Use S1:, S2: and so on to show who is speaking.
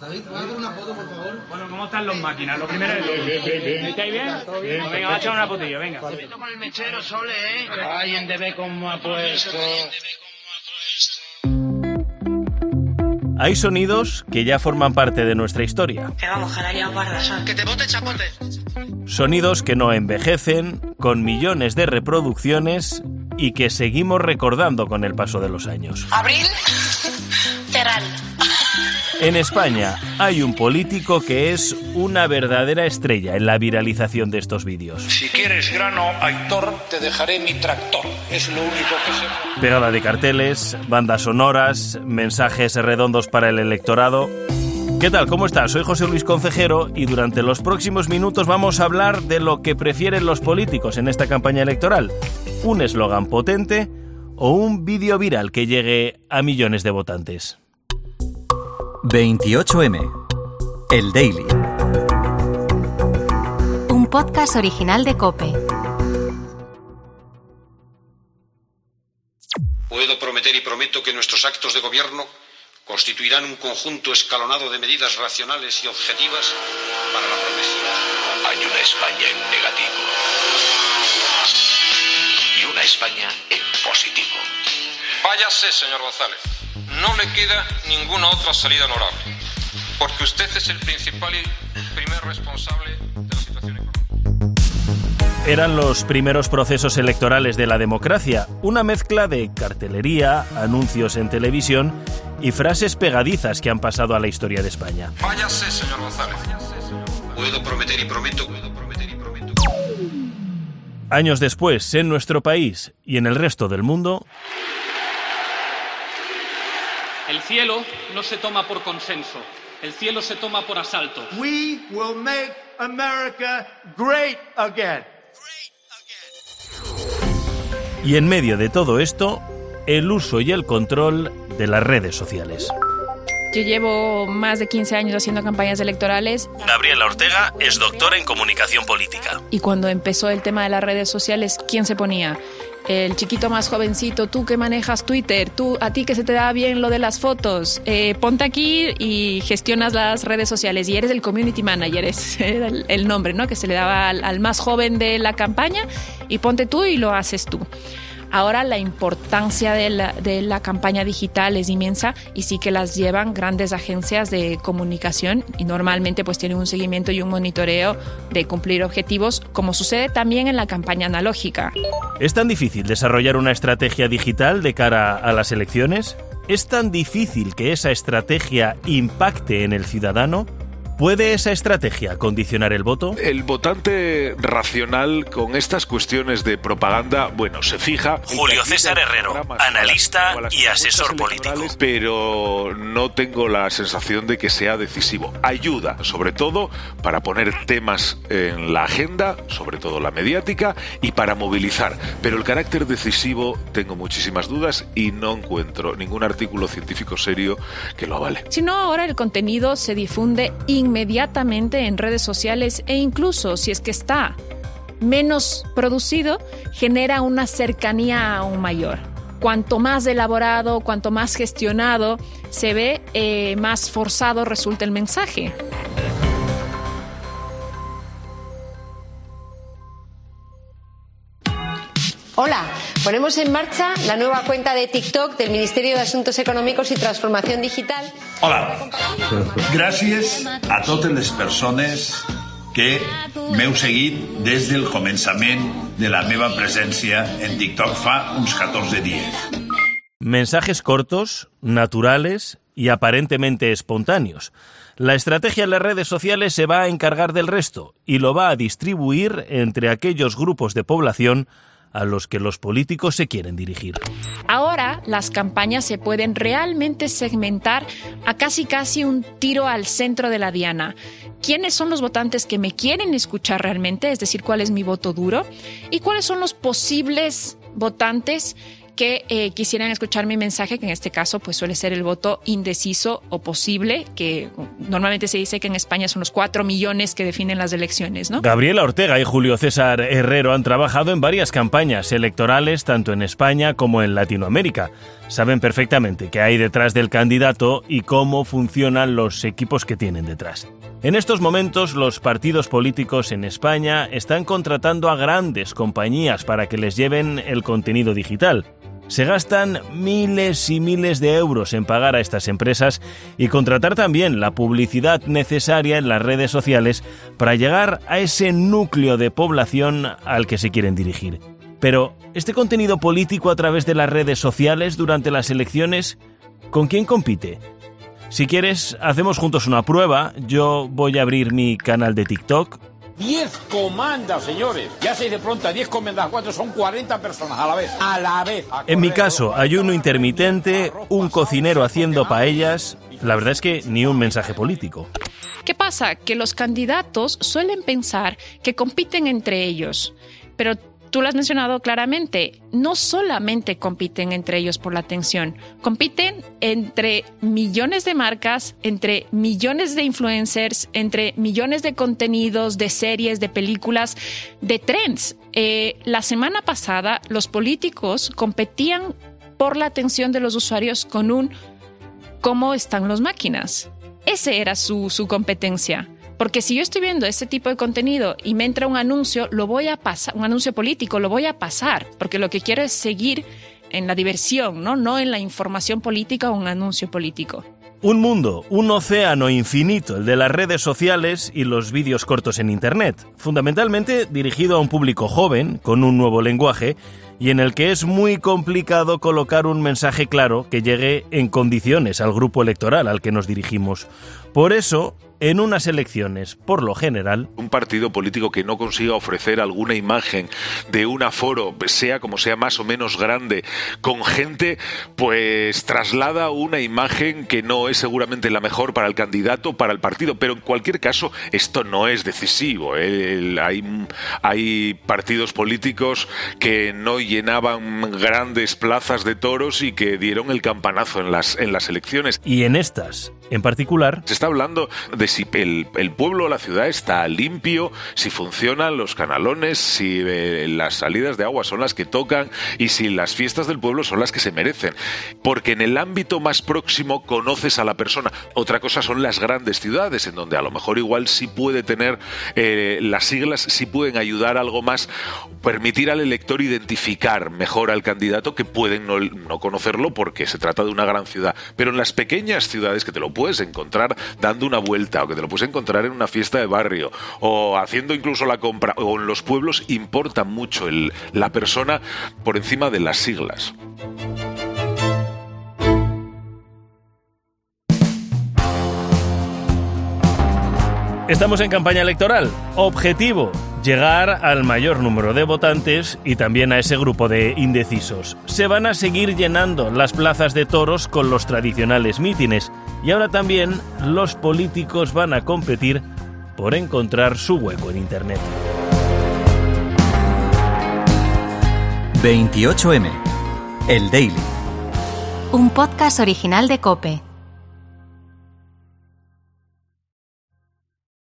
S1: David, ¿puedo una foto, por favor?
S2: Bueno, ¿cómo están los máquinas? Lo primero es... ¿Estáis bien? bien? Venga, vamos a echar una fotillo, venga.
S3: con el mechero, Sole, ¿eh? Ay, en DB como ha puesto.
S4: Hay sonidos que ya forman parte de nuestra historia.
S5: Que vamos, jalaría guardas.
S3: Que te bote chapote.
S4: Sonidos que no envejecen, con millones de reproducciones y que seguimos recordando con el paso de los años.
S5: ¿Abril?
S4: En España hay un político que es una verdadera estrella en la viralización de estos vídeos.
S6: Si quieres grano, Aitor, te dejaré mi tractor. Es lo único que sé.
S4: Pegada de carteles, bandas sonoras, mensajes redondos para el electorado. ¿Qué tal? ¿Cómo estás? Soy José Luis Concejero y durante los próximos minutos vamos a hablar de lo que prefieren los políticos en esta campaña electoral. ¿Un eslogan potente o un vídeo viral que llegue a millones de votantes?
S7: 28M. El Daily.
S8: Un podcast original de Cope.
S9: Puedo prometer y prometo que nuestros actos de gobierno constituirán un conjunto escalonado de medidas racionales y objetivas para la progresiva.
S10: Hay una España en negativo y una España en positivo.
S11: Váyase, señor González. No le queda ninguna otra salida honorable, porque usted es el principal y primer responsable de la situación económica.
S4: Eran los primeros procesos electorales de la democracia, una mezcla de cartelería, anuncios en televisión y frases pegadizas que han pasado a la historia de España.
S11: Váyase, señor González.
S9: Puedo prometer y prometo, puedo prometer y prometo.
S4: Años después, en nuestro país y en el resto del mundo,
S2: El cielo no se toma por consenso, el cielo se toma por asalto.
S1: We will make America great again.
S4: y en medio de todo esto, el uso y el control de las redes sociales.
S12: Yo llevo más de 15 años haciendo campañas electorales
S4: Gabriela Ortega es doctora en comunicación política.
S12: y cuando empezó el tema de las redes sociales, ¿quién se ponía? El chiquito más jovencito, tú que manejas Twitter, tú a ti que se te da bien lo de las fotos, eh, ponte aquí y gestionas las redes sociales y eres el community manager, es el nombre ¿no? que se le daba al, al más joven de la campaña y ponte tú y lo haces tú. Ahora la importancia de la, de la campaña digital es inmensa y sí que las llevan grandes agencias de comunicación y normalmente pues tienen un seguimiento y un monitoreo de cumplir objetivos como sucede también en la campaña analógica.
S4: ¿Es tan difícil desarrollar una estrategia digital de cara a las elecciones? ¿Es tan difícil que esa estrategia impacte en el ciudadano? ¿Puede esa estrategia condicionar el voto?
S13: El votante racional con estas cuestiones de propaganda, bueno, se fija.
S4: Julio César Herrero, analista y asesor político.
S13: Pero no tengo la sensación de que sea decisivo. Ayuda, sobre todo, para poner temas en la agenda, sobre todo la mediática, y para movilizar. Pero el carácter decisivo tengo muchísimas dudas y no encuentro ningún artículo científico serio que lo avale.
S12: Si no, ahora el contenido se difunde inmediatamente en redes sociales e incluso si es que está menos producido, genera una cercanía aún mayor. Cuanto más elaborado, cuanto más gestionado se ve, eh, más forzado resulta el mensaje.
S14: Hola, ponemos en marcha la nueva cuenta de TikTok del Ministerio de Asuntos Económicos y Transformación Digital.
S15: Hola, gràcies a totes les persones que m'heu seguit des del començament de la meva presència en TikTok fa uns 14 dies.
S4: Mensajes cortos, naturales y aparentemente espontáneos. La estrategia en las redes sociales se va a encargar del resto y lo va a distribuir entre aquellos grupos de población a los que los políticos se quieren dirigir.
S12: Ahora las campañas se pueden realmente segmentar a casi casi un tiro al centro de la diana. ¿Quiénes son los votantes que me quieren escuchar realmente? Es decir, ¿cuál es mi voto duro? ¿Y cuáles son los posibles votantes que eh, quisieran escuchar mi mensaje, que en este caso pues suele ser el voto indeciso o posible, que normalmente se dice que en España son los cuatro millones que definen las elecciones, ¿no?
S4: Gabriela Ortega y Julio César Herrero han trabajado en varias campañas electorales, tanto en España como en Latinoamérica. Saben perfectamente qué hay detrás del candidato y cómo funcionan los equipos que tienen detrás. En estos momentos los partidos políticos en España están contratando a grandes compañías para que les lleven el contenido digital. Se gastan miles y miles de euros en pagar a estas empresas y contratar también la publicidad necesaria en las redes sociales para llegar a ese núcleo de población al que se quieren dirigir. Pero, ¿este contenido político a través de las redes sociales durante las elecciones, con quién compite? Si quieres, hacemos juntos una prueba. Yo voy a abrir mi canal de TikTok,
S6: 10 comandas, señores. Ya seis de pronto, 10 comandas, cuatro son 40 personas a la vez. A la vez.
S4: En mi caso, ayuno intermitente, un cocinero haciendo paellas. La verdad es que ni un mensaje político.
S12: ¿Qué pasa? Que los candidatos suelen pensar que compiten entre ellos, pero tú lo has mencionado claramente, no solamente compiten entre ellos por la atención, compiten entre millones de marcas, entre millones de influencers, entre millones de contenidos, de series, de películas, de trends. Eh, la semana pasada los políticos competían por la atención de los usuarios con un ¿cómo están las máquinas? Ese era su, su competencia. Porque si yo estoy viendo ese tipo de contenido y me entra un anuncio, lo voy a pasar, un anuncio político, lo voy a pasar, porque lo que quiero es seguir en la diversión, ¿no? No en la información política o un anuncio político.
S4: Un mundo, un océano infinito, el de las redes sociales y los vídeos cortos en Internet, fundamentalmente dirigido a un público joven, con un nuevo lenguaje, y en el que es muy complicado colocar un mensaje claro que llegue en condiciones al grupo electoral al que nos dirigimos. Por eso, en unas elecciones, por lo general,
S13: un partido político que no consiga ofrecer alguna imagen de un aforo, sea como sea más o menos grande, con gente, pues traslada una imagen que no es seguramente la mejor para el candidato, para el partido, pero en cualquier caso esto no es decisivo. ¿eh? hay, hay partidos políticos que no llenaban grandes plazas de toros y que dieron el campanazo en las, en las elecciones.
S4: Y en estas, en particular,
S13: se está hablando de si el, pueblo o la ciudad está limpio, si funcionan los canalones, si eh, las salidas de agua son las que tocan y si las fiestas del pueblo son las que se merecen. Porque en el ámbito más próximo conoces a la persona. Otra cosa son las grandes ciudades, en donde a lo mejor igual sí puede tener eh, las siglas, sí pueden ayudar algo más, permitir al elector identificar mejor al candidato que pueden no conocerlo porque se trata de una gran ciudad. Pero en las pequeñas ciudades que te lo puedes encontrar dando una vuelta, o que te lo puedes encontrar en una fiesta de barrio o haciendo incluso la compra o en los pueblos importa mucho la persona por encima de las siglas.
S4: Estamos en campaña electoral. Objetivo, llegar al mayor número de votantes y también a ese grupo de indecisos. Se van a seguir llenando las plazas de toros con los tradicionales mítines y ahora también los políticos van a competir por encontrar su hueco en Internet.
S7: 28M. El Daily.
S8: Un podcast original de Cope.